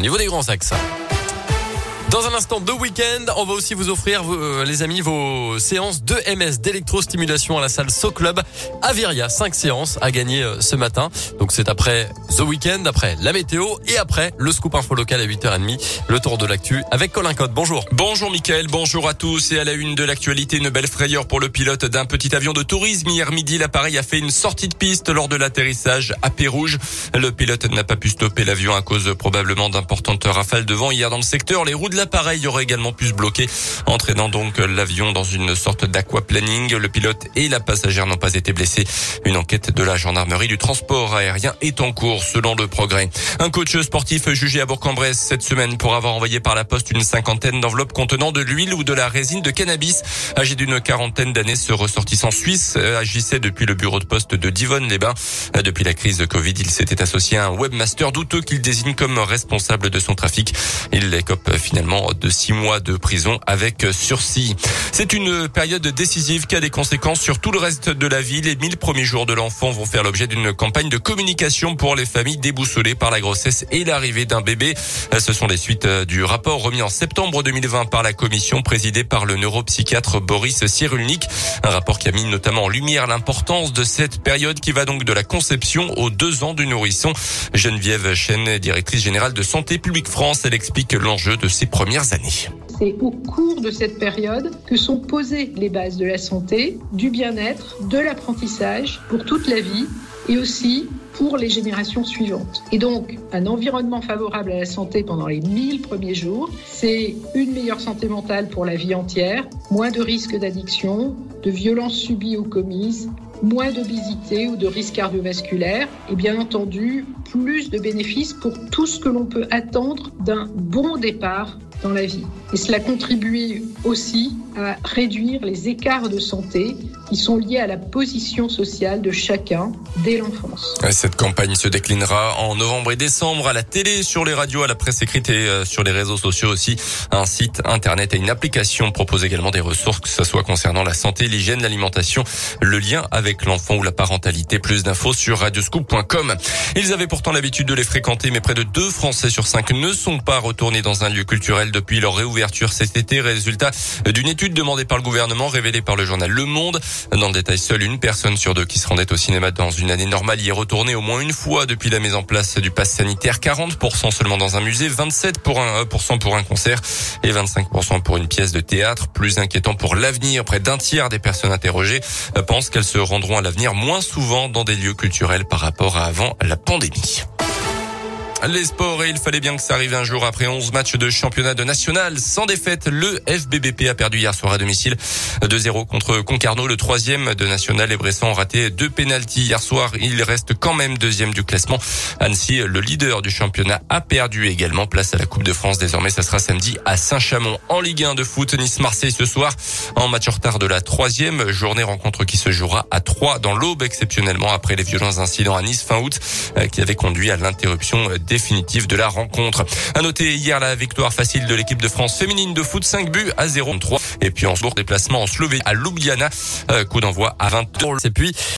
au niveau des grands axes. Dans un instant de week-end, on va aussi vous offrir, euh, les amis, vos séances de MS d'électrostimulation à la salle So Club à Viria. Cinq séances à gagner euh, ce matin. Donc c'est après The Weekend, après la météo et après le scoop info local à 8h30. Le tour de l'actu avec Colin Code. Bonjour. Bonjour Mickaël, bonjour à tous. Et à la une de l'actualité, une belle frayeur pour le pilote d'un petit avion de tourisme. Hier midi, l'appareil a fait une sortie de piste lors de l'atterrissage à Pérouge. Le pilote n'a pas pu stopper l'avion à cause probablement d'importantes rafales de vent hier dans le secteur. Les roues l'appareil aurait également pu se bloquer, entraînant donc l'avion dans une sorte d'aquaplaning. Le pilote et la passagère n'ont pas été blessés. Une enquête de la gendarmerie du transport aérien est en cours, selon le progrès. Un coach sportif jugé à Bourg-en-Bresse cette semaine pour avoir envoyé par la poste une cinquantaine d'enveloppes contenant de l'huile ou de la résine de cannabis. Âgé d'une quarantaine d'années, ce ressortissant suisse agissait depuis le bureau de poste de Divonne-les-Bains. Depuis la crise Covid, il s'était associé à un webmaster douteux qu'il désigne comme responsable de son trafic. Il écope finalement de six mois de prison avec sursis. C'est une période décisive qui a des conséquences sur tout le reste de la vie. Les 1000 premiers jours de l'enfant vont faire l'objet d'une campagne de communication pour les familles déboussolées par la grossesse et l'arrivée d'un bébé. Ce sont les suites du rapport remis en septembre 2020 par la commission présidée par le neuropsychiatre Boris Cyrulnik. Un rapport qui a mis notamment en lumière l'importance de cette période qui va donc de la conception aux deux ans du nourrisson. Geneviève Chen, directrice générale de Santé publique France, elle explique l'enjeu de ces C'est au cours de cette période que sont posées les bases de la santé, du bien-être, de l'apprentissage pour toute la vie et aussi pour les générations suivantes. Et donc, un environnement favorable à la santé pendant les 1000 premiers jours, c'est une meilleure santé mentale pour la vie entière, moins de risques d'addiction, de violences subies ou commises, moins d'obésité ou de risques cardiovasculaires et bien entendu plus de bénéfices pour tout ce que l'on peut attendre d'un bon départ dans la vie. Et cela contribue aussi à réduire les écarts de santé qui sont liés à la position sociale de chacun dès l'enfance. Cette campagne se déclinera en novembre et décembre à la télé, sur les radios, à la presse écrite et euh, sur les réseaux sociaux aussi. Un site internet et une application proposent également des ressources, que ce soit concernant la santé, l'hygiène, l'alimentation, le lien avec l'enfant ou la parentalité. Plus d'infos sur radioscoop.com. Ils avaient pourtant l'habitude de les fréquenter, mais près de deux Français sur cinq ne sont pas retournés dans un lieu culturel depuis leur réouverture cet été. Résultat d'une étude demandée par le gouvernement, révélée par le journal Le Monde. Dans le détail, seule une personne sur deux qui se rendait au cinéma dans une année normale y est retournée au moins une fois depuis la mise en place du pass sanitaire. 40% seulement dans un musée, 27% pour un, pour un concert et 25% pour une pièce de théâtre. Plus inquiétant pour l'avenir, près d'un tiers des personnes interrogées euh, pensent qu'elles se rendront à l'avenir moins souvent dans des lieux culturels par rapport à avant la pandémie. Les sports, et il fallait bien que ça arrive un jour après 11 matchs de championnat de national. Sans défaite, le FBBP a perdu hier soir à domicile 2-0 contre Concarneau, le troisième de national. Et Bressan ont raté deux pénalties hier soir. Il reste quand même deuxième du classement. Annecy, le leader du championnat, a perdu également. Place à la Coupe de France. Désormais, ça sera samedi à Saint-Chamond. En Ligue 1 de foot, Nice-Marseille ce soir. En match retard de la troisième journée rencontre qui se jouera à 3 dans l'aube exceptionnellement après les violents incidents à Nice fin août euh, qui avait conduit à l'interruption définitive de la rencontre. À noter hier la victoire facile de l'équipe de France féminine de foot 5 buts à 0 3 et puis en lourd déplacement en Slovénie à Ljubljana. Euh, coup d'envoi à 20 Et puis